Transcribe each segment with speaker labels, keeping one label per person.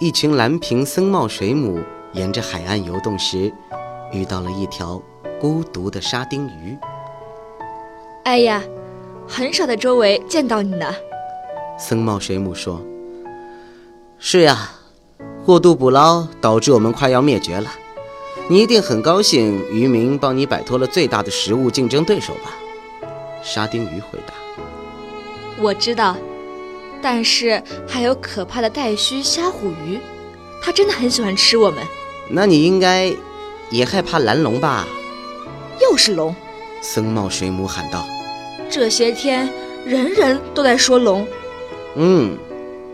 Speaker 1: 一群蓝瓶僧帽水母沿着海岸游动时，遇到了一条孤独的沙丁鱼。
Speaker 2: 哎呀，很少在周围见到你呢。
Speaker 1: 僧帽水母说：“是呀，过度捕捞导致我们快要灭绝了。你一定很高兴渔民帮你摆脱了最大的食物竞争对手吧？”沙丁鱼回答：“
Speaker 2: 我知道。”但是还有可怕的带须虾虎鱼，它真的很喜欢吃我们。
Speaker 1: 那你应该也害怕蓝龙吧？
Speaker 2: 又是龙！
Speaker 1: 僧帽水母喊道：“
Speaker 2: 这些天人人都在说龙。”
Speaker 1: 嗯，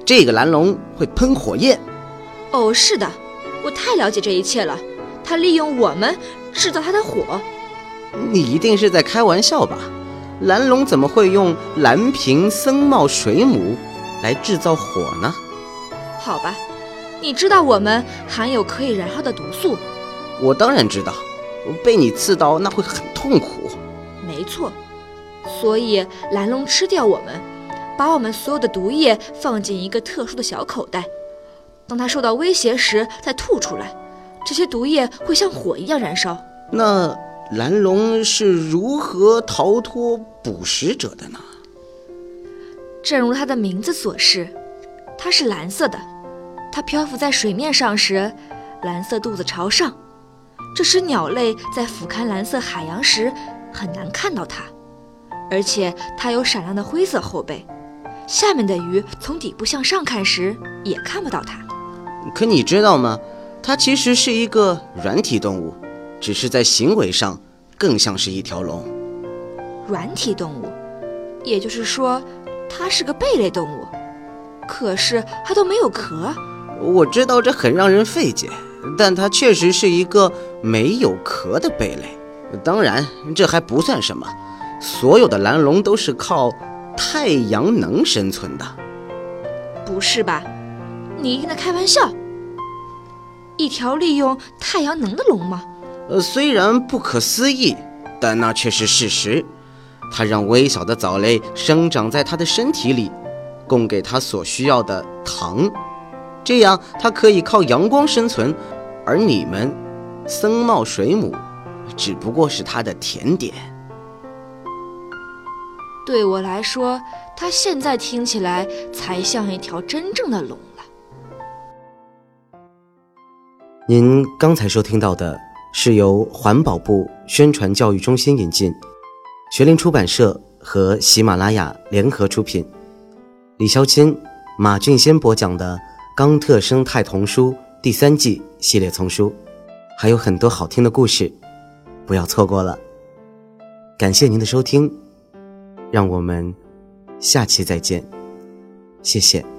Speaker 1: 这个蓝龙会喷火焰。
Speaker 2: 哦，是的，我太了解这一切了。它利用我们制造它的火。
Speaker 1: 你一定是在开玩笑吧？蓝龙怎么会用蓝瓶僧帽水母？来制造火呢？
Speaker 2: 好吧，你知道我们含有可以燃烧的毒素。
Speaker 1: 我当然知道，被你刺到那会很痛苦。
Speaker 2: 没错，所以蓝龙吃掉我们，把我们所有的毒液放进一个特殊的小口袋。当它受到威胁时再吐出来，这些毒液会像火一样燃烧。
Speaker 1: 那蓝龙是如何逃脱捕食者的呢？
Speaker 2: 正如它的名字所示，它是蓝色的。它漂浮在水面上时，蓝色肚子朝上，这使鸟类在俯瞰蓝色海洋时很难看到它。而且它有闪亮的灰色后背，下面的鱼从底部向上看时也看不到它。
Speaker 1: 可你知道吗？它其实是一个软体动物，只是在行为上更像是一条龙。
Speaker 2: 软体动物，也就是说。它是个贝类动物，可是它都没有壳。
Speaker 1: 我知道这很让人费解，但它确实是一个没有壳的贝类。当然，这还不算什么，所有的蓝龙都是靠太阳能生存的。
Speaker 2: 不是吧？你一定在开玩笑。一条利用太阳能的龙吗？
Speaker 1: 呃，虽然不可思议，但那却是事实。它让微小的藻类生长在它的身体里，供给它所需要的糖，这样它可以靠阳光生存。而你们，僧帽水母，只不过是它的甜点。
Speaker 2: 对我来说，它现在听起来才像一条真正的龙了。
Speaker 1: 您刚才收听到的是由环保部宣传教育中心引进。学林出版社和喜马拉雅联合出品，李肖钦、马俊先播讲的《冈特生态童书》第三季系列丛书，还有很多好听的故事，不要错过了。感谢您的收听，让我们下期再见，谢谢。